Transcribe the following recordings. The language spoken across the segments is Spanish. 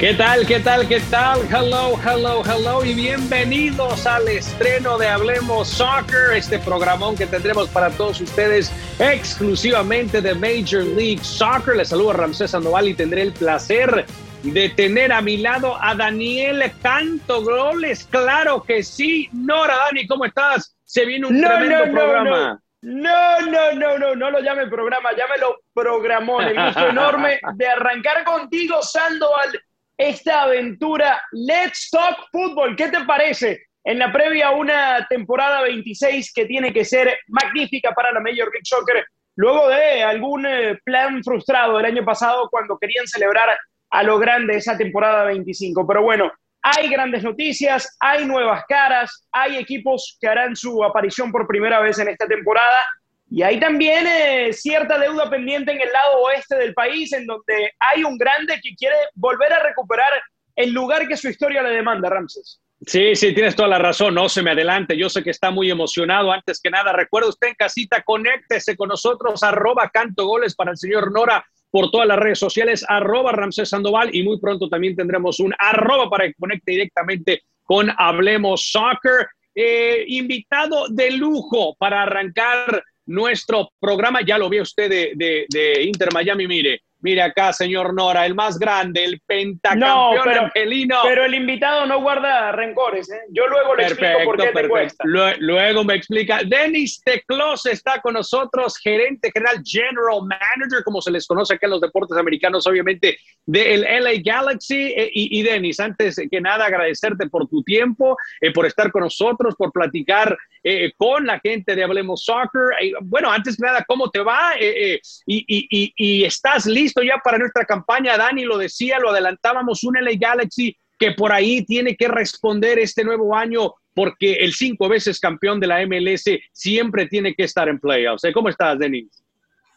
¿Qué tal? ¿Qué tal? ¿Qué tal? Hello, hello, hello y bienvenidos al estreno de Hablemos Soccer, este programón que tendremos para todos ustedes exclusivamente de Major League Soccer. Les saludo a Ramsés Sandoval y tendré el placer de tener a mi lado a Daniel Canto Goles. Claro que sí. Nora, Dani, ¿cómo estás? Se viene un tremendo programa. No, no, no, no, no lo llame programa, llámelo programón. El gusto enorme de arrancar contigo, Sandoval esta aventura Let's Talk Football. ¿Qué te parece? En la previa a una temporada 26 que tiene que ser magnífica para la Major League Soccer, luego de algún eh, plan frustrado el año pasado cuando querían celebrar a lo grande esa temporada 25. Pero bueno, hay grandes noticias, hay nuevas caras, hay equipos que harán su aparición por primera vez en esta temporada y hay también eh, cierta deuda pendiente en el lado oeste del país, en donde hay un grande que quiere volver a recuperar el lugar que su historia le demanda, Ramses. Sí, sí, tienes toda la razón, no se me adelante, yo sé que está muy emocionado. Antes que nada, recuerda usted en casita, conéctese con nosotros, arroba canto goles para el señor Nora por todas las redes sociales, arroba Ramsés Sandoval y muy pronto también tendremos un arroba para que conecte directamente con Hablemos Soccer. Eh, invitado de lujo para arrancar nuestro programa. Ya lo vio usted de, de, Inter Miami, mire. Mire acá, señor Nora, el más grande, el pentacampeón no, pero, angelino. Pero el invitado no guarda rencores, ¿eh? Yo luego le explico por qué te cuesta. Luego, me explica. Denis Teclos está con nosotros, gerente general, general manager, como se les conoce acá en los deportes americanos, obviamente, del LA Galaxy. Eh, y, Denis, antes que nada, agradecerte por tu tiempo, eh, por estar con nosotros, por platicar eh, con la gente de Hablemos Soccer. Bueno, antes que nada, ¿cómo te va? Eh, y, estás listo ya para nuestra campaña. Dani lo decía, lo adelantábamos, un LA Galaxy que por ahí tiene que responder este nuevo año porque el cinco veces campeón de la MLS siempre tiene que estar en playoffs. ¿Cómo estás, Denis?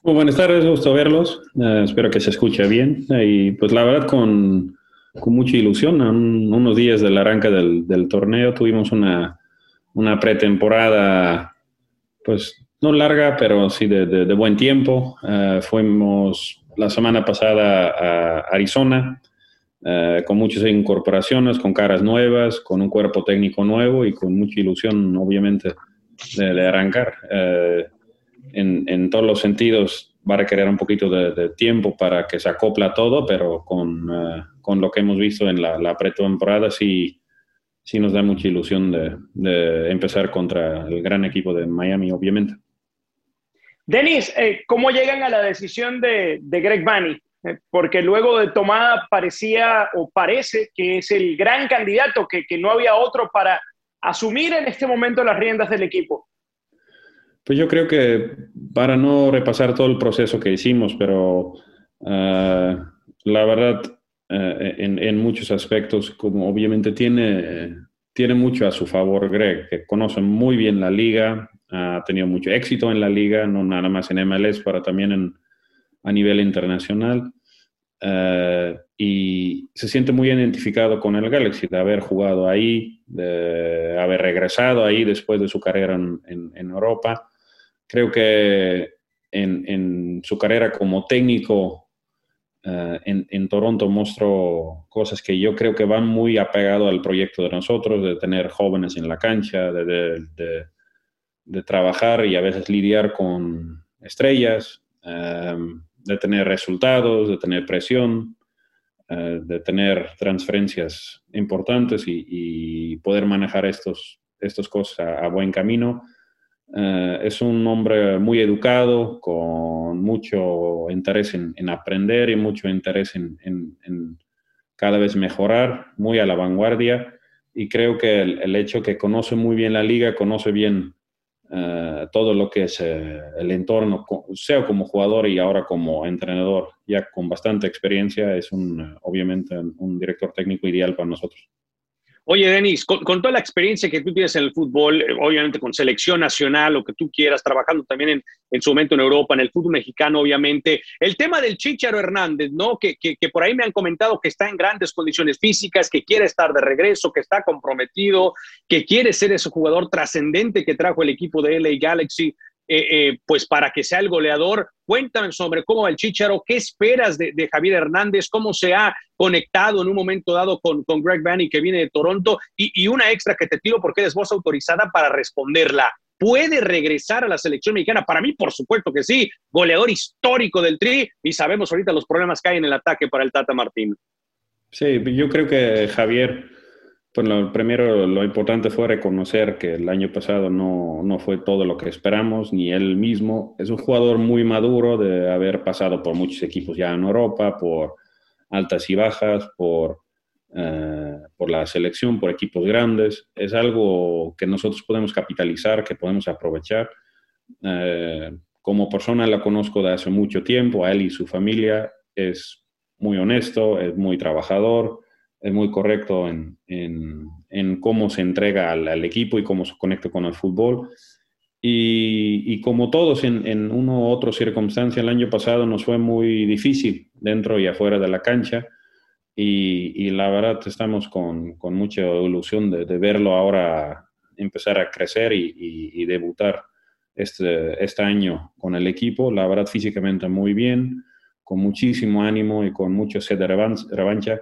Muy buenas tardes, gusto verlos. espero que se escuche bien. y pues la verdad, con, con mucha ilusión, unos días del arranque del, del torneo tuvimos una, una pretemporada, pues no larga, pero sí de, buen tiempo. Eh, fuimos la semana pasada a Arizona eh, con muchas incorporaciones, con caras nuevas, con un cuerpo técnico nuevo y con mucha ilusión, obviamente, de, arrancar. Eh, en, todos los sentidos va a requerir un poquito de, tiempo para que se acopla todo, pero con, lo que hemos visto en la, la pretemporada sí sí nos da mucha ilusión de, empezar contra el gran equipo de Miami, obviamente. Denis, eh, ¿cómo llegan a la decisión de, Greg Bunny? Eh, porque luego de tomada parecía o parece que es el gran candidato, que, no había otro para asumir en este momento las riendas del equipo. Pues yo creo que para no repasar todo el proceso que hicimos, pero ah, la verdad eh, en, muchos aspectos, como obviamente tiene, tiene mucho a su favor Greg, que conoce muy bien la liga, ha tenido mucho éxito en la liga, no nada más en MLS, pero también a nivel internacional. Eh, y se siente muy identificado con el Galaxy, de haber jugado ahí, de haber regresado ahí después de su carrera en, Europa. Creo que en, en, su carrera como técnico eh, en, Toronto mostró cosas que yo creo que van muy apegado al proyecto de nosotros, de tener jóvenes en la cancha, de, de, trabajar y a veces lidiar con estrellas, eh, de tener resultados, de tener presión, eh, de tener transferencias importantes y, poder manejar estos, estas cosas a buen camino. Eh, es un hombre muy educado, con mucho interés en, aprender y mucho interés en, cada vez mejorar, muy a la vanguardia. Y creo que el, hecho que conoce muy bien la liga, conoce bien eh, todo lo que es eh, el entorno, sea como jugador y ahora como entrenador, ya con bastante experiencia, es un, obviamente un director técnico ideal para nosotros. Oye, Denis, con, toda la experiencia que tú tienes en el fútbol, eh, obviamente con selección nacional, lo que tú quieras, trabajando también en, en, su momento en Europa, en el fútbol mexicano, obviamente, el tema del Chicharo Hernández, ¿no? Que, que, que, por ahí me han comentado que está en grandes condiciones físicas, que quiere estar de regreso, que está comprometido, que quiere ser ese jugador trascendente que trajo el equipo de LA Galaxy. Pues para que sea el goleador. Cuéntame sobre cómo va el Chicharo, qué esperas de, Javier Hernández, cómo se ha conectado en un momento dado con, con Greg Vanny que viene de Toronto y, una extra que te tiro porque eres voz autorizada para responderla. ¿Puede regresar a la selección mexicana? Para mí, por supuesto que sí. Goleador histórico del Tri y sabemos ahorita los problemas que hay en el ataque para el Tata Martín. Sí, yo creo que Javier bueno, primero lo importante fue reconocer que el año pasado no, no, fue todo lo que esperamos, ni él mismo. Es un jugador muy maduro de haber pasado por muchos equipos ya en Europa, por altas y bajas, por, eh, por la selección, por equipos grandes. Es algo que nosotros podemos capitalizar, que podemos aprovechar. Eh, como persona la conozco de hace mucho tiempo, a él y su familia. Es muy honesto, es muy trabajador es muy correcto en, en, cómo se entrega al, equipo y cómo se conecta con el fútbol. Y, y como todos en, en una u otra circunstancia, el año pasado nos fue muy difícil dentro y afuera de la cancha. Y, y la verdad estamos con, con mucha ilusión de, de, verlo ahora empezar a crecer y, y, debutar este, este año con el equipo. La verdad físicamente muy bien, con muchísimo ánimo y con mucho sed de revancha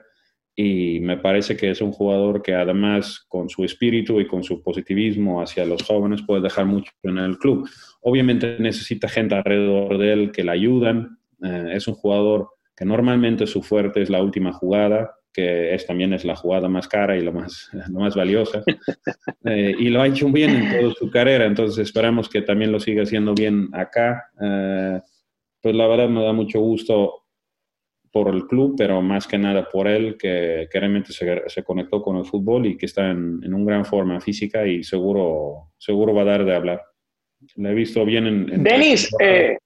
y me parece que es un jugador que además con su espíritu y con su positivismo hacia los jóvenes puede dejar mucho en el club. Obviamente necesita gente alrededor de él que le ayudan. Eh, es un jugador que normalmente su fuerte es la última jugada, que es, también es la jugada más cara y lo más, lo más valiosa. Eh, y lo ha hecho bien en toda su carrera, entonces esperamos que también lo siga haciendo bien acá. Eh, pues la verdad me da mucho gusto por el club, pero más que nada por él, que, realmente se, se, conectó con el fútbol y que está en, en una gran forma física y seguro, seguro va a dar de hablar. Le he visto bien en... Denis, eh,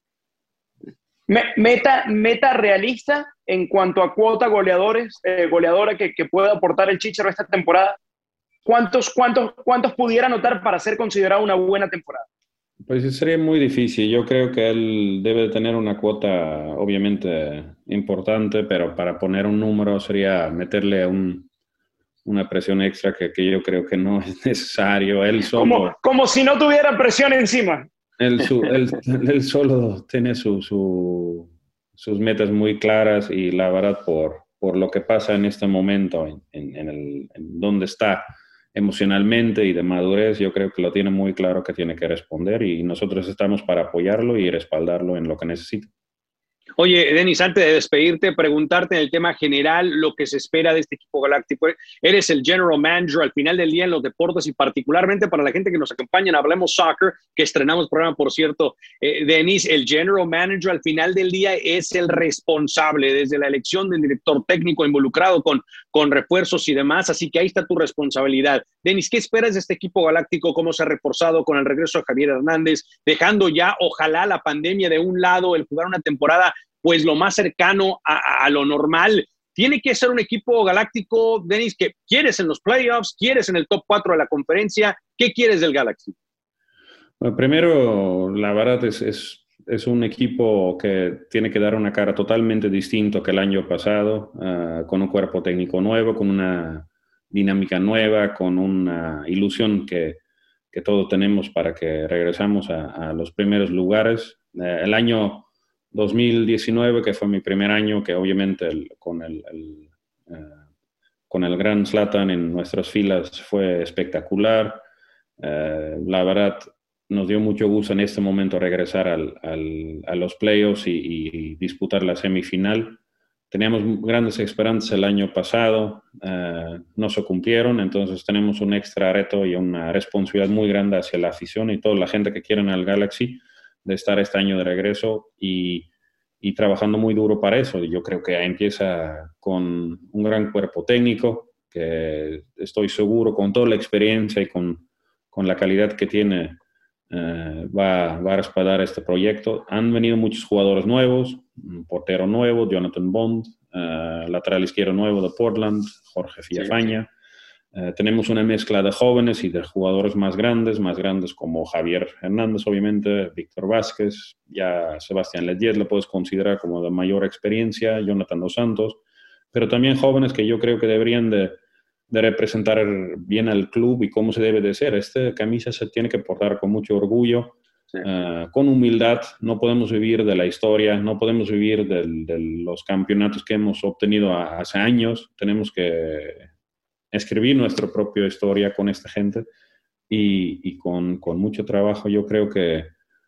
meta, meta realista en cuanto a cuota goleadores, eh, goleadora que, que pueda aportar el Chicharo esta temporada. ¿Cuántos, cuántos, ¿Cuántos pudiera anotar para ser considerado una buena temporada? Pues sería muy difícil. Yo creo que él debe tener una cuota, obviamente, importante, pero para poner un número sería meterle un, una presión extra que, que, yo creo que no es necesario. Él solo, como, como si no tuviera presión encima. Él, su, él, él solo tiene su, su, sus metas muy claras y la verdad por, por lo que pasa en este momento, en, en, en, el, en donde está emocionalmente y de madurez, yo creo que lo tiene muy claro que tiene que responder y nosotros estamos para apoyarlo y respaldarlo en lo que necesite. Oye, Denis, antes de despedirte, preguntarte en el tema general lo que se espera de este equipo galáctico. Eres el general manager al final del día en los deportes y particularmente para la gente que nos acompaña en Hablemos Soccer, que estrenamos programa, por cierto. Eh, Denis, el general manager al final del día es el responsable desde la elección del director técnico involucrado con, con refuerzos y demás. Así que ahí está tu responsabilidad. Denis, ¿qué esperas de este equipo galáctico? ¿Cómo se ha reforzado con el regreso de Javier Hernández? Dejando ya, ojalá, la pandemia de un lado, el jugar una temporada pues lo más cercano a, lo normal. Tiene que ser un equipo galáctico, Denis, que quieres en los playoffs, quieres en el top 4 de la conferencia. ¿Qué quieres del Galaxy? Primero, la verdad es, es, un equipo que tiene que dar una cara totalmente distinto que el año pasado, ah, con un cuerpo técnico nuevo, con una dinámica nueva, con una ilusión que, que todos tenemos para que regresamos a, los primeros lugares. Eh, el año 2019, que fue mi primer año, que obviamente con, el, eh, con el gran Slatan en nuestras filas fue espectacular. Eh, la verdad, nos dio mucho gusto en este momento regresar al, a los playoffs y, disputar la semifinal. Teníamos grandes esperanzas el año pasado, eh, no se cumplieron, entonces tenemos un extra reto y una responsabilidad muy grande hacia la afición y toda la gente que quiere en el Galaxy de estar este año de regreso y, y trabajando muy duro para eso. Yo creo que empieza con un gran cuerpo técnico, que estoy seguro con toda la experiencia y con, con la calidad que tiene eh, va, va, a respaldar este proyecto. Han venido muchos jugadores nuevos, un portero nuevo, Jonathan Bond, uh, lateral izquierdo nuevo de Portland, Jorge Fiafaña. Eh, tenemos una mezcla de jóvenes y de jugadores más grandes, más grandes como Javier Hernández, obviamente, Víctor Vázquez, ya Sebastián Lediez lo puedes considerar como de mayor experiencia, Jonathan Dos Santos, pero también jóvenes que yo creo que deberían de, de representar bien al club y cómo se debe de ser. Esta camisa se tiene que portar con mucho orgullo ah, con humildad. No podemos vivir de la historia, no podemos vivir de los campeonatos que hemos obtenido hace años. Tenemos que escribir nuestra propia historia con esta gente y, con, mucho trabajo yo creo que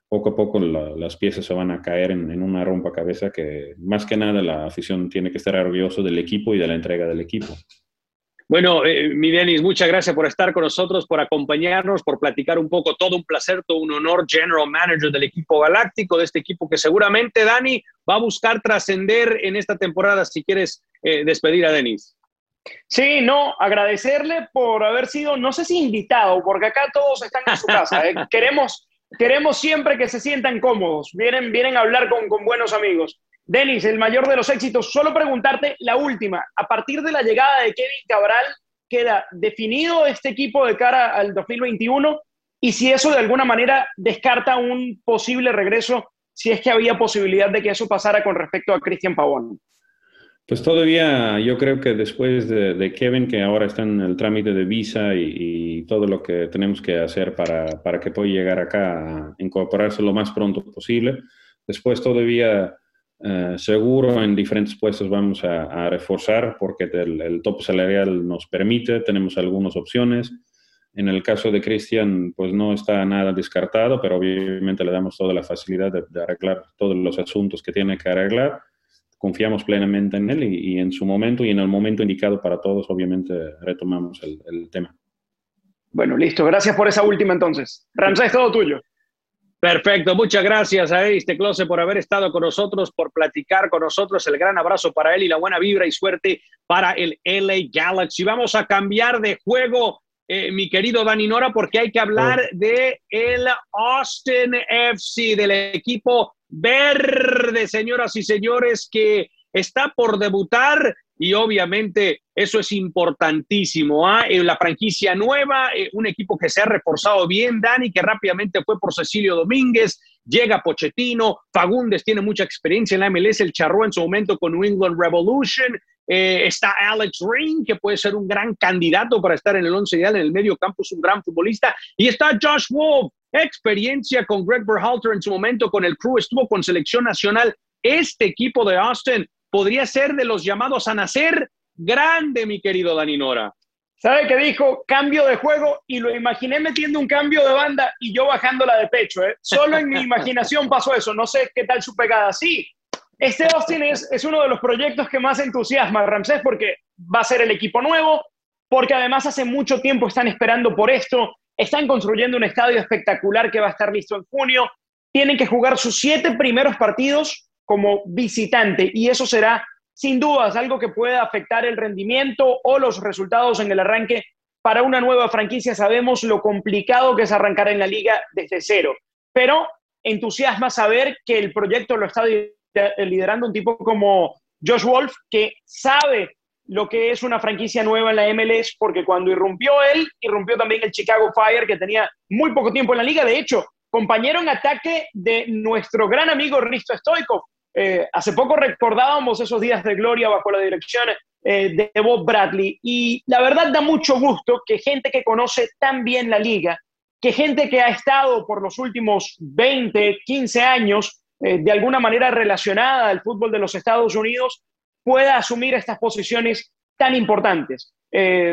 poco a poco las piezas se van a caer en, en una rompacabezas que más que nada la afición tiene que estar orgulloso del equipo y de la entrega del equipo. Bueno, eh, mi Denis, muchas gracias por estar con nosotros, por acompañarnos, por platicar un poco. Todo un placer, todo un honor, General Manager del equipo galáctico, de este equipo que seguramente Dani va a buscar trascender en esta temporada. Si quieres eh, despedir a Denis. Sí, no, agradecerle por haber sido, no sé si invitado, porque acá todos están en su casa. ¿eh? queremos, queremos siempre que se sientan cómodos. Vienen, vienen a hablar con, con buenos amigos. Denis, el mayor de los éxitos. Solo preguntarte la última. A partir de la llegada de Kevin Cabral, ¿queda definido este equipo de cara al 2021? Y si eso de alguna manera descarta un posible regreso, si es que había posibilidad de que eso pasara con respecto a Cristian Pavón. Pues todavía yo creo que después de, Kevin, que ahora está en el trámite de visa y, todo lo que tenemos que hacer para, para que pueda llegar acá a incorporarse lo más pronto posible, después todavía eh, seguro en diferentes puestos vamos a, reforzar porque el, el, tope salarial nos permite, tenemos algunas opciones. En el caso de Cristian, pues no está nada descartado, pero obviamente le damos toda la facilidad de, arreglar todos los asuntos que tiene que arreglar. Confiamos plenamente en él y, en su momento y en el momento indicado para todos, obviamente retomamos el, el tema. Bueno, listo. Gracias por esa última entonces. Ramsés, todo tuyo. Perfecto, muchas gracias a este Close por haber estado con nosotros, por platicar con nosotros. El gran abrazo para él y la buena vibra y suerte para el LA Galaxy. Vamos a cambiar de juego, eh, mi querido Dani Nora, porque hay que hablar oh. de el Austin FC, del equipo verde, señoras y señores, que está por debutar y obviamente eso es importantísimo. ¿ah? En la franquicia nueva, eh, un equipo que se ha reforzado bien, Dani, que rápidamente fue por Cecilio Domínguez, llega Pochettino, Fagundes tiene mucha experiencia en la MLS, el charró en su momento con New England Revolution, eh, está Alex Ring, que puede ser un gran candidato para estar en el once ideal en el medio campo, es un gran futbolista, y está Josh Wolf, experiencia con Greg Berhalter en su momento con el crew, estuvo con selección nacional. Este equipo de Austin podría ser de los llamados a nacer grande, mi querido Dani Nora. ¿Sabe qué dijo? Cambio de juego y lo imaginé metiendo un cambio de banda y yo bajándola de pecho. ¿eh? Solo en mi imaginación pasó eso. No sé qué tal su pegada. Sí, este Austin es, es uno de los proyectos que más entusiasma a Ramsés porque va a ser el equipo nuevo, porque además hace mucho tiempo están esperando por esto. Están construyendo un estadio espectacular que va a estar listo en junio. Tienen que jugar sus siete primeros partidos como visitante y eso será sin dudas algo que pueda afectar el rendimiento o los resultados en el arranque para una nueva franquicia. Sabemos lo complicado que es arrancar en la liga desde cero, pero entusiasma saber que el proyecto lo está liderando un tipo como Josh Wolf, que sabe lo que es una franquicia nueva en la MLS, porque cuando irrumpió él, irrumpió también el Chicago Fire, que tenía muy poco tiempo en la liga. De hecho, compañero en ataque de nuestro gran amigo Risto Stoikov, eh, hace poco recordábamos esos días de gloria bajo la dirección eh, de Bob Bradley y la verdad da mucho gusto que gente que conoce tan bien la liga, que gente que ha estado por los últimos 20, 15 años eh, de alguna manera relacionada al fútbol de los Estados Unidos pueda asumir estas posiciones tan importantes.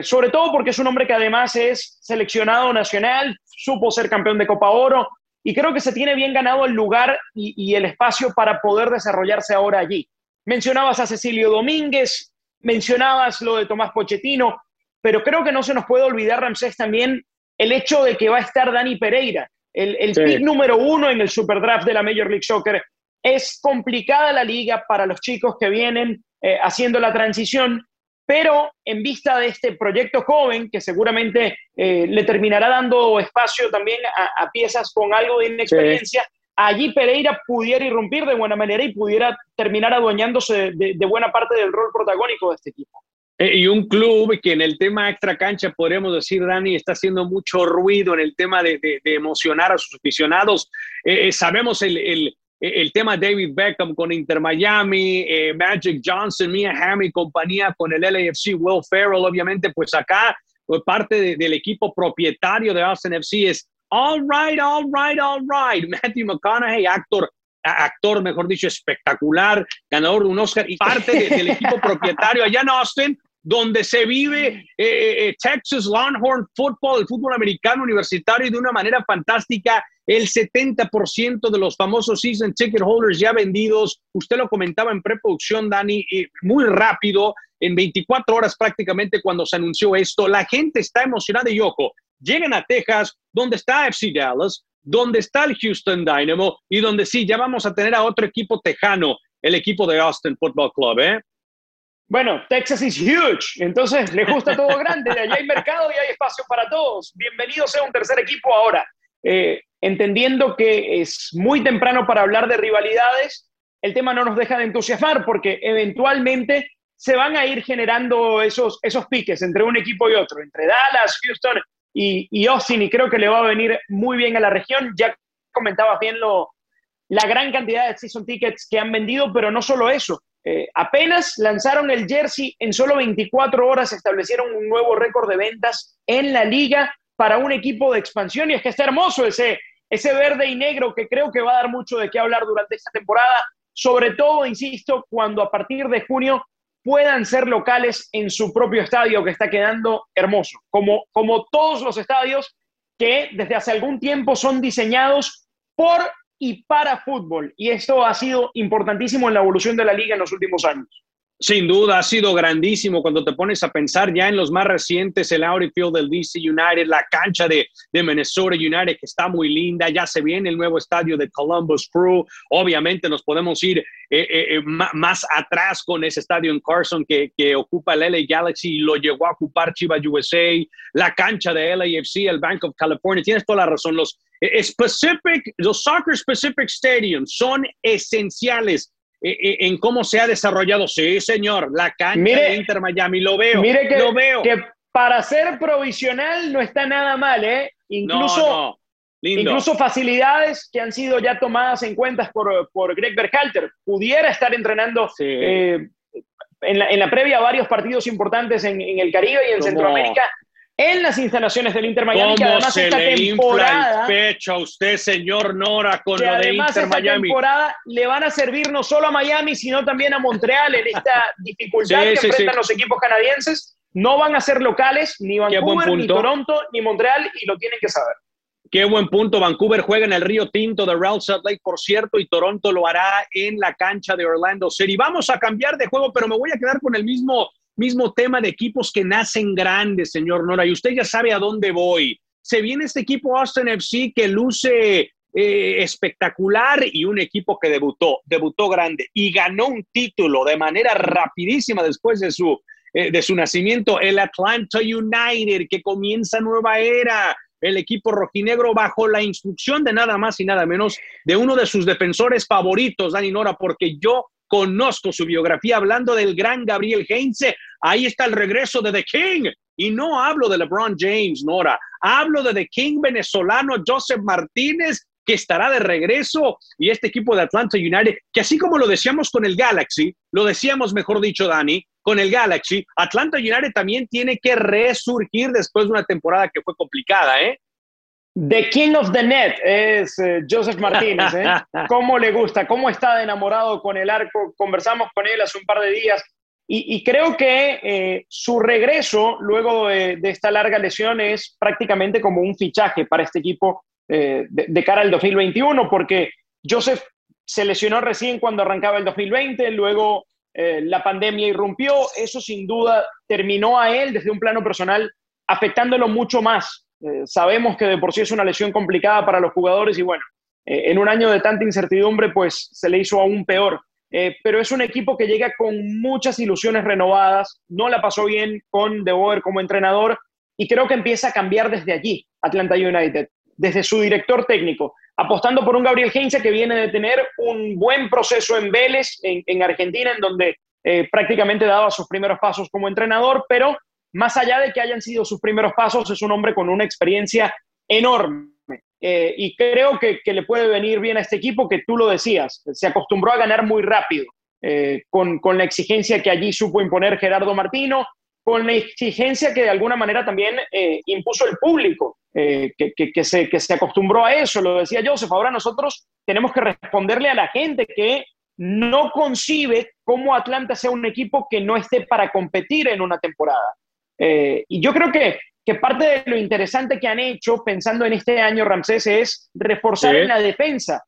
sobre todo porque es un hombre que además es seleccionado nacional, supo ser campeón de Copa Oro, y creo que se tiene bien ganado el lugar y, el espacio para poder desarrollarse ahora allí. Mencionabas a Cecilio Domínguez, mencionabas lo de Tomás Pochettino, pero creo que no se nos puede olvidar, Ramsés, también el hecho de que va a estar Dani Pereira, el, el pick número uno en el Superdraft de la Major League Soccer. Es complicada la liga para los chicos que vienen eh, haciendo la transición, pero en vista de este proyecto joven, que seguramente eh, le terminará dando espacio también a, piezas con algo de inexperiencia, allí Pereira pudiera irrumpir de buena manera y pudiera terminar adueñándose de, buena parte del rol protagónico de este equipo. Eh, y un club que en el tema extra cancha, podríamos decir, Dani, está haciendo mucho ruido en el tema de, emocionar a sus aficionados. Eh, sabemos el, eh, el tema David Beckham con Inter Miami, eh, Magic Johnson, Mia Hamm y compañía con el LAFC, Will Ferrell, obviamente, pues acá pues parte del equipo propietario de Austin FC es All right, all right, all right. Matthew McConaughey, actor, actor, mejor dicho, espectacular, ganador de un Oscar y parte del equipo propietario allá en Austin, donde se vive eh, eh, eh, Texas Longhorn Football, el fútbol americano universitario, y de una manera fantástica. El 70% de los famosos season ticket holders ya vendidos. Usted lo comentaba en preproducción, Dani, muy rápido, en 24 horas prácticamente cuando se anunció esto. La gente está emocionada y ojo, llegan a Texas, donde está FC Dallas, donde está el Houston Dynamo y donde sí, ya vamos a tener a otro equipo tejano, el equipo de Austin Football Club, ¿eh? Bueno, Texas is huge, entonces le gusta todo grande, allá hay mercado y hay espacio para todos. Bienvenido sea un tercer equipo ahora. Eh, entendiendo que es muy temprano para hablar de rivalidades, el tema no nos deja de entusiasmar porque eventualmente se van a ir generando esos, esos piques entre un equipo y otro, entre Dallas, Houston y, y Austin, y creo que le va a venir muy bien a la región. Ya comentabas bien la gran cantidad de season tickets que han vendido, pero no solo eso. Eh, apenas lanzaron el jersey, en solo 24 horas establecieron un nuevo récord de ventas en la liga para un equipo de expansión y es que está hermoso ese, ese verde y negro que creo que va a dar mucho de qué hablar durante esta temporada, sobre todo, insisto, cuando a partir de junio puedan ser locales en su propio estadio que está quedando hermoso, como, como todos los estadios que desde hace algún tiempo son diseñados por y para fútbol. Y esto ha sido importantísimo en la evolución de la liga en los últimos años. Sin duda, ha sido grandísimo cuando te pones a pensar ya en los más recientes, el Audi Field del DC United, la cancha de, de, Minnesota United, que está muy linda, ya se viene el nuevo estadio de Columbus Crew, obviamente nos podemos ir eh, eh, eh más atrás con ese estadio en Carson que, que, ocupa el LA Galaxy y lo llegó a ocupar Chivas USA, la cancha de LAFC, el Bank of California, tienes toda la razón, los specific, los Soccer Specific Stadiums son esenciales eh, eh, en cómo se ha desarrollado. Sí, señor, la cancha de Inter Miami, lo veo. Mire que, lo veo. que para ser provisional no está nada mal, ¿eh? Incluso, incluso facilidades que han sido ya tomadas en cuenta por, por Greg Berhalter. Pudiera estar entrenando eh, en, la, en, la, previa varios partidos importantes en, en el Caribe y en Centroamérica en las instalaciones del Inter Miami, que además se esta le temporada. Infla el pecho a usted, señor Nora, con que lo de además Inter esta Miami. temporada le van a servir no solo a Miami, sino también a Montreal en esta dificultad Sí, que sí, enfrentan sí. los equipos canadienses. No van a ser locales, ni Vancouver, ni. Toronto, ni Montreal, y lo tienen que saber. Qué buen punto. Vancouver juega en el Río Tinto de Real Salt Lake, por cierto, y Toronto lo hará en la cancha de Orlando City. Vamos a cambiar de juego, pero me voy a quedar con el mismo, mismo tema de equipos que nacen grandes, señor Nora, y usted ya sabe a dónde voy. Se viene este equipo Austin FC que luce eh, espectacular y un equipo que debutó, debutó grande y ganó un título de manera rapidísima después de su, eh, de su nacimiento, el Atlanta United, que comienza nueva era el equipo rojinegro bajo la instrucción de nada más y nada menos de uno de sus defensores favoritos, Dani Nora, porque yo conozco su biografía hablando del gran Gabriel Heinze. Ahí está el regreso de The King. Y no hablo de LeBron James, Nora. Hablo de The King venezolano Joseph Martínez, que estará de regreso. Y este equipo de Atlanta United, que así como lo decíamos con el Galaxy, lo decíamos, mejor dicho, Dani, con el Galaxy, Atlanta United también tiene que resurgir después de una temporada que fue complicada, ¿eh? The King of the Net es eh, Joseph Martínez. ¿eh? ¿Cómo le gusta? ¿Cómo está de enamorado con el arco? Conversamos con él hace un par de días y, y creo que eh, su regreso luego de, de, esta larga lesión es prácticamente como un fichaje para este equipo eh, de, de, cara al 2021, porque Joseph se lesionó recién cuando arrancaba el 2020, luego eh, la pandemia irrumpió, eso sin duda terminó a él desde un plano personal afectándolo mucho más. Eh, sabemos que de por sí es una lesión complicada para los jugadores y bueno, eh, en un año de tanta incertidumbre pues se le hizo aún peor. Eh, pero es un equipo que llega con muchas ilusiones renovadas, no la pasó bien con De Boer como entrenador y creo que empieza a cambiar desde allí Atlanta United, desde su director técnico, apostando por un Gabriel Heinze que viene de tener un buen proceso en Vélez, en, en Argentina, en donde prácticamente daba sus primeros pasos como entrenador, pero más allá de que hayan sido sus primeros pasos, es un hombre con una experiencia enorme. Eh, y creo que, le puede venir bien a este equipo que tú lo decías, se acostumbró a ganar muy rápido, eh, con, con, la exigencia que allí supo imponer Gerardo Martino, con la exigencia que de alguna manera también eh, impuso el público, que, que, se, que se acostumbró a eso, lo decía Joseph, ahora nosotros tenemos que responderle a la gente que no concibe cómo Atlanta sea un equipo que no esté para competir en una temporada. Eh, y yo creo que, que, parte de lo interesante que han hecho pensando en este año, Ramsés, es reforzar en la defensa,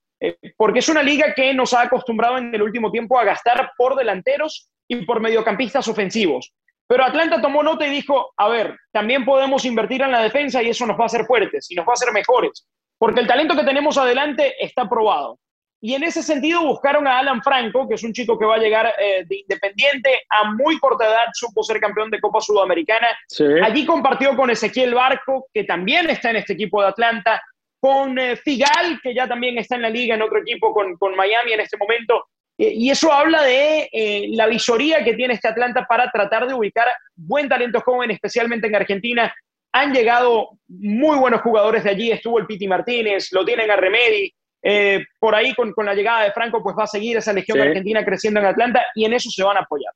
porque es una liga que nos ha acostumbrado en el último tiempo a gastar por delanteros y por mediocampistas ofensivos. Pero Atlanta tomó nota y dijo, a ver, también podemos invertir en la defensa y eso nos va a hacer fuertes y nos va a hacer mejores, porque el talento que tenemos adelante está probado. Y en ese sentido buscaron a Alan Franco, que es un chico que va a llegar eh, de Independiente a muy corta edad, supo ser campeón de Copa Sudamericana. Allí compartió con Ezequiel Barco, que también está en este equipo de Atlanta, con eh, Figal, que ya también está en la liga en otro equipo con, con Miami en este momento. Eh, y eso habla de la visoría que tiene este Atlanta para tratar de ubicar buen talento joven, especialmente en Argentina. Han llegado muy buenos jugadores de allí, estuvo el Piti Martínez, lo tienen a Remedi. Eh, por ahí con, la llegada de Franco, pues va a seguir esa legión argentina creciendo en Atlanta y en eso se van a apoyar.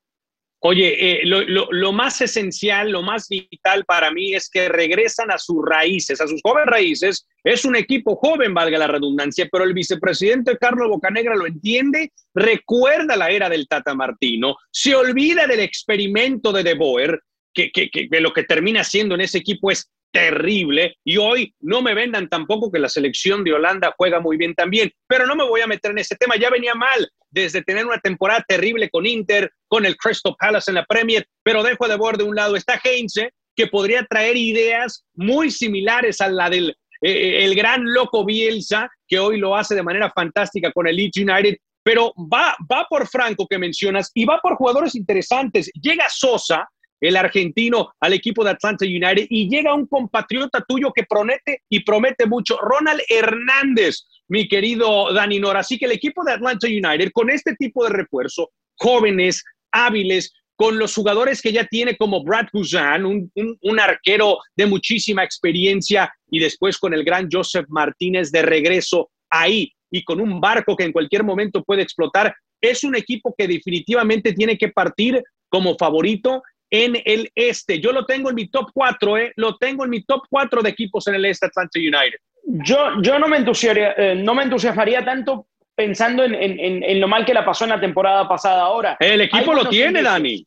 Oye, eh, lo, más esencial, lo más vital para mí es que regresan a sus raíces, a sus jóvenes raíces. Es un equipo joven, valga la redundancia, pero el vicepresidente Carlos Bocanegra lo entiende, recuerda la era del Tata Martino, se olvida del experimento de De Boer, que, que, que lo que termina siendo en ese equipo es terrible y hoy no me vendan tampoco que la selección de Holanda juega muy bien también, pero no me voy a meter en ese tema, ya venía mal desde tener una temporada terrible con Inter, con el Crystal Palace en la Premier, pero dejo de borde de un lado está Heinze que podría traer ideas muy similares a la del eh, eh, el gran loco Bielsa, que hoy lo hace de manera fantástica con el Leeds United, pero va, va por Franco que mencionas y va por jugadores interesantes. Llega Sosa, el argentino al equipo de Atlanta United y llega un compatriota tuyo que promete y promete mucho, Ronald Hernández, mi querido Dani Nora. Así que el equipo de Atlanta United con este tipo de refuerzo, jóvenes, hábiles, con los jugadores que ya tiene como Brad Guzan, un, un, arquero de muchísima experiencia, y después con el gran Joseph Martínez de regreso ahí y con un barco que en cualquier momento puede explotar, es un equipo que definitivamente tiene que partir como favorito en el este. Yo lo tengo en mi top 4, ¿eh? Lo tengo en mi top 4 de equipos en el este Atlanta United. Yo, yo no, me entusiasmaría, eh, no me entusiasmaría tanto pensando en, en, en, lo mal que la pasó en la temporada pasada ahora. El equipo lo tiene, Dani.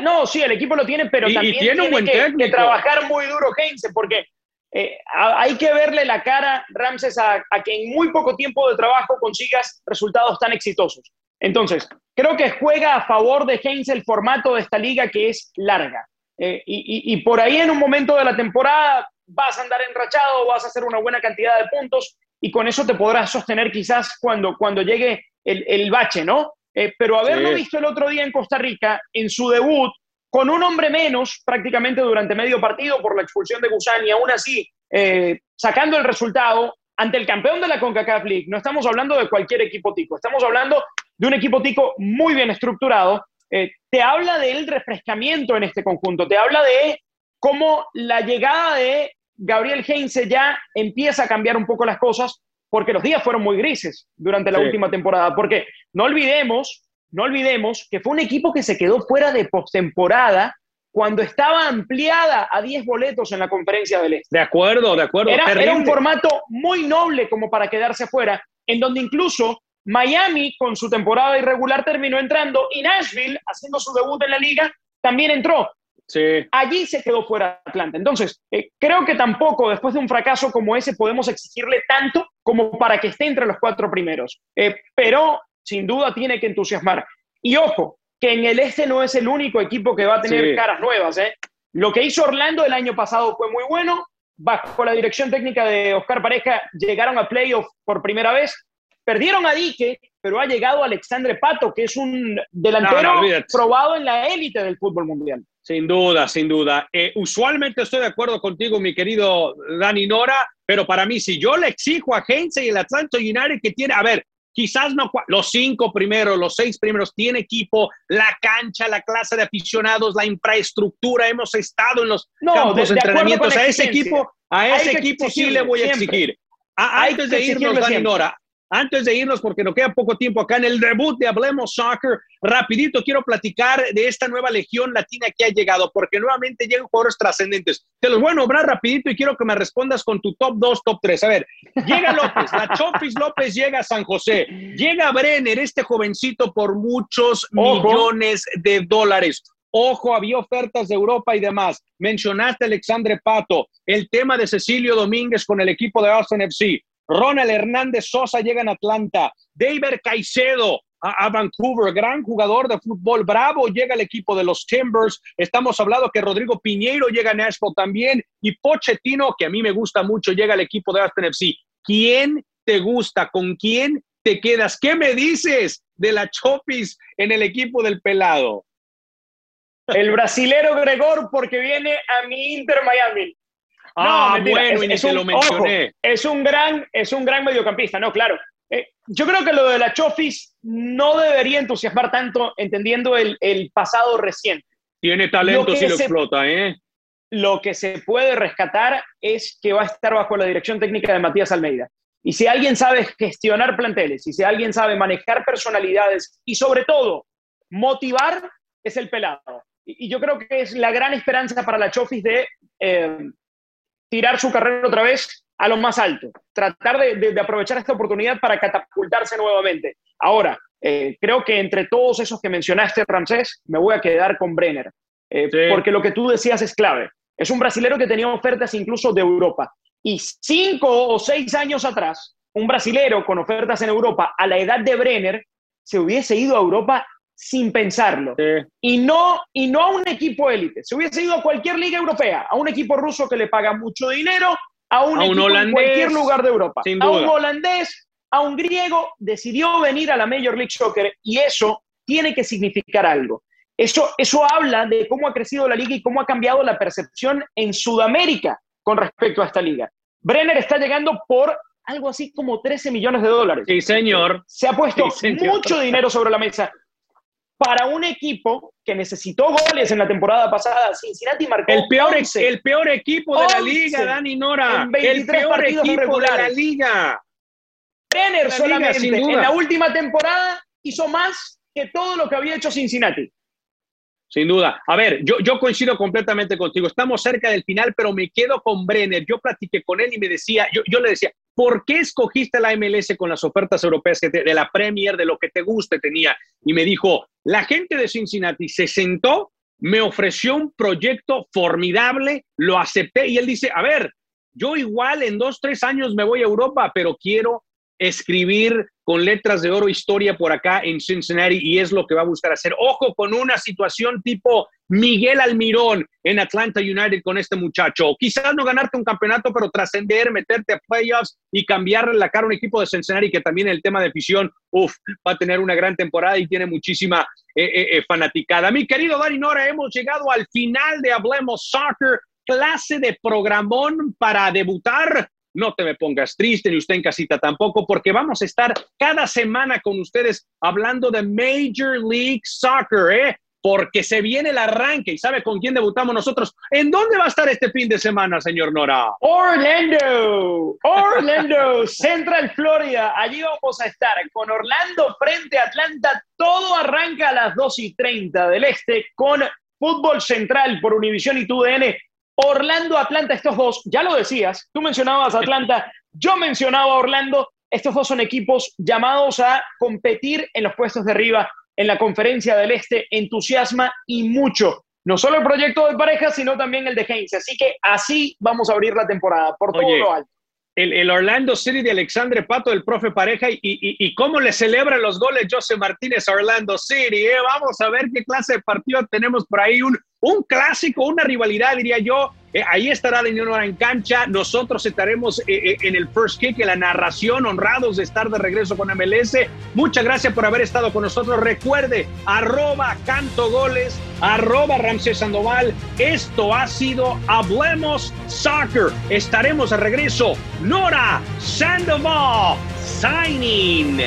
no, sí, el equipo lo tiene, pero también tiene, un buen que, que, trabajar muy duro Heinze, porque eh, hay que verle la cara, Ramses, a, a que en muy poco tiempo de trabajo consigas resultados tan exitosos. Entonces, creo que juega a favor de Heinz el formato de esta liga que es larga. Eh, y, por ahí en un momento de la temporada vas a andar enrachado, vas a hacer una buena cantidad de puntos y con eso te podrás sostener quizás cuando, cuando llegue el, bache, ¿no? Eh, pero haberlo visto el otro día en Costa Rica, en su debut, con un hombre menos prácticamente durante medio partido por la expulsión de Gusán y aún así eh, sacando el resultado ante el campeón de la CONCACAF League, no estamos hablando de cualquier equipo tico, estamos hablando de un equipo tico muy bien estructurado, eh, te habla del refrescamiento en este conjunto, te habla de cómo la llegada de Gabriel Heinze ya empieza a cambiar un poco las cosas, porque los días fueron muy grises durante la última temporada, porque no olvidemos, no olvidemos que fue un equipo que se quedó fuera de postemporada cuando estaba ampliada a 10 boletos en la conferencia del Este. De acuerdo, de acuerdo. Era, era, un formato muy noble como para quedarse fuera, en donde incluso Miami, con su temporada irregular, terminó entrando y Nashville, haciendo su debut en la liga, también entró. Sí. Allí se quedó fuera Atlanta. Entonces, eh, creo que tampoco, después de un fracaso como ese, podemos exigirle tanto como para que esté entre los cuatro primeros. Eh, pero, sin duda, tiene que entusiasmar. Y ojo, que en el este no es el único equipo que va a tener caras nuevas. ¿eh? Lo que hizo Orlando el año pasado fue muy bueno. Bajo la dirección técnica de Oscar Pareja, llegaron a playoff por primera vez Perdieron a Dique, pero ha llegado Alexandre Pato, que es un delantero probado en la élite del fútbol mundial. Sin duda, sin duda. Eh, usualmente estoy de acuerdo contigo, mi querido Dani Nora, pero para mí, si yo le exijo a Heinze y el Atlanta United que tiene, a ver, quizás no los cinco primeros, los seis primeros, tiene equipo, la cancha, la clase de aficionados, la infraestructura, hemos estado en los campos de, entrenamientos. A ese equipo, a ese equipo sí le voy a exigir. antes de irnos, Dani Nora, antes de irnos, porque nos queda poco tiempo acá en el debut de Hablemos Soccer, rapidito quiero platicar de esta nueva legión latina que ha llegado, porque nuevamente llegan jugadores trascendentes. Te los voy a nombrar rapidito y quiero que me respondas con tu top 2, top 3. A ver, llega López, la Chofis López llega a San José, llega Brenner, este jovencito por muchos millones de dólares. Ojo, había ofertas de Europa y demás. Mencionaste a Alexandre Pato, el tema de Cecilio Domínguez con el equipo de Austin FC. Ronald Hernández Sosa llega en Atlanta. David Caicedo a, Vancouver, gran jugador de fútbol. Bravo llega al equipo de los Timbers. Estamos hablando que Rodrigo Piñeiro llega a Nashville también. Y Pochettino, que a mí me gusta mucho, llega al equipo de Aston FC. ¿Quién te gusta? ¿Con quién te quedas? ¿Qué me dices de la Chopis en el equipo del pelado? El brasilero Gregor, porque viene a mi Inter Miami. Ah, bueno, es, un, lo mencioné. es un gran, es un gran mediocampista, no, claro. Eh, yo creo que lo de la Chofis no debería entusiasmar tanto entendiendo el, pasado reciente. Tiene talento si lo explota, ¿eh? Lo que se puede rescatar es que va a estar bajo la dirección técnica de Matías Almeida. Y si alguien sabe gestionar planteles, y si alguien sabe manejar personalidades y sobre todo motivar, es el pelado. Y, yo creo que es la gran esperanza para la Chofis de eh, tirar su carrera otra vez a lo más alto, tratar de, aprovechar esta oportunidad para catapultarse nuevamente. Ahora, eh, creo que entre todos esos que mencionaste, Ramsés, me voy a quedar con Brenner, eh, porque lo que tú decías es clave. Es un brasilero que tenía ofertas incluso de Europa. Y cinco o seis años atrás, un brasilero con ofertas en Europa a la edad de Brenner se hubiese ido a Europa sin pensarlo. Y, no, y no a un equipo élite. Se hubiese ido a cualquier liga europea, a un equipo ruso que le paga mucho dinero, a un, equipo en cualquier lugar de Europa, a un holandés, a un griego, decidió venir a la Major League Soccer y eso tiene que significar algo. Eso, eso habla de cómo ha crecido la liga y cómo ha cambiado la percepción en Sudamérica con respecto a esta liga. Brenner está llegando por algo así como 13 millones de dólares. Sí, señor. Se ha puesto mucho dinero sobre la mesa para un equipo que necesitó goles en la temporada pasada. Cincinnati marcó el peor, el peor equipo de la liga, Dani Nora. el peor equipo de la liga. Brenner solamente en la última temporada hizo más que todo lo que había hecho Cincinnati. Sin duda. A ver, yo, yo coincido completamente contigo. Estamos cerca del final, pero me quedo con Brenner. Yo platiqué con él y me decía, yo, yo le decía, ¿por qué escogiste la MLS con las ofertas europeas de la Premier, de lo que te guste tenía? Y me dijo, la gente de Cincinnati se sentó, me ofreció un proyecto formidable, lo acepté y él dice, a ver, yo igual en dos, tres años me voy a Europa, pero quiero escribir con letras de oro historia por acá en Cincinnati y es lo que va a buscar hacer. Ojo con una situación tipo Miguel Almirón en Atlanta United con este muchacho. Quizás no ganarte un campeonato, pero trascender, meterte a playoffs y cambiarle la cara a un equipo de Cincinnati que también el tema de afición, uff, va a tener una gran temporada y tiene muchísima eh, eh, eh, fanaticada. Mi querido Dani Nora, hemos llegado al final de Hablemos Soccer, clase de programón para debutar no te me pongas triste, ni usted en casita tampoco, porque vamos a estar cada semana con ustedes hablando de Major League Soccer, ¿eh? Porque se viene el arranque y sabe con quién debutamos nosotros. ¿En dónde va a estar este fin de semana, señor Nora? Orlando, Orlando, Central Florida. Allí vamos a estar con Orlando frente a Atlanta. Todo arranca a las 2 y 30 del este con Fútbol Central por Univisión y TUDN Orlando, Atlanta, estos dos, ya lo decías, tú mencionabas Atlanta, yo mencionaba Orlando, estos dos son equipos llamados a competir en los puestos de arriba en la conferencia del Este, entusiasma y mucho. No solo el proyecto de pareja, sino también el de Heinz. Así que así vamos a abrir la temporada, por todo lo alto. El, Orlando City de Alexandre Pato, el profe pareja, y, y, cómo le celebra los goles José Martínez a Orlando City. ¿eh? Vamos a ver qué clase de partido tenemos por ahí. Un, un clásico, una rivalidad, diría yo. Eh, ahí estará de Hora en cancha. Nosotros estaremos eh, eh, en el first kick, en la narración, honrados de estar de regreso con MLS. Muchas gracias por haber estado con nosotros. Recuerde, arroba canto goles, arroba Ramsés Sandoval. Esto ha sido Hablemos Soccer. Estaremos de regreso. Nora Sandoval, signing.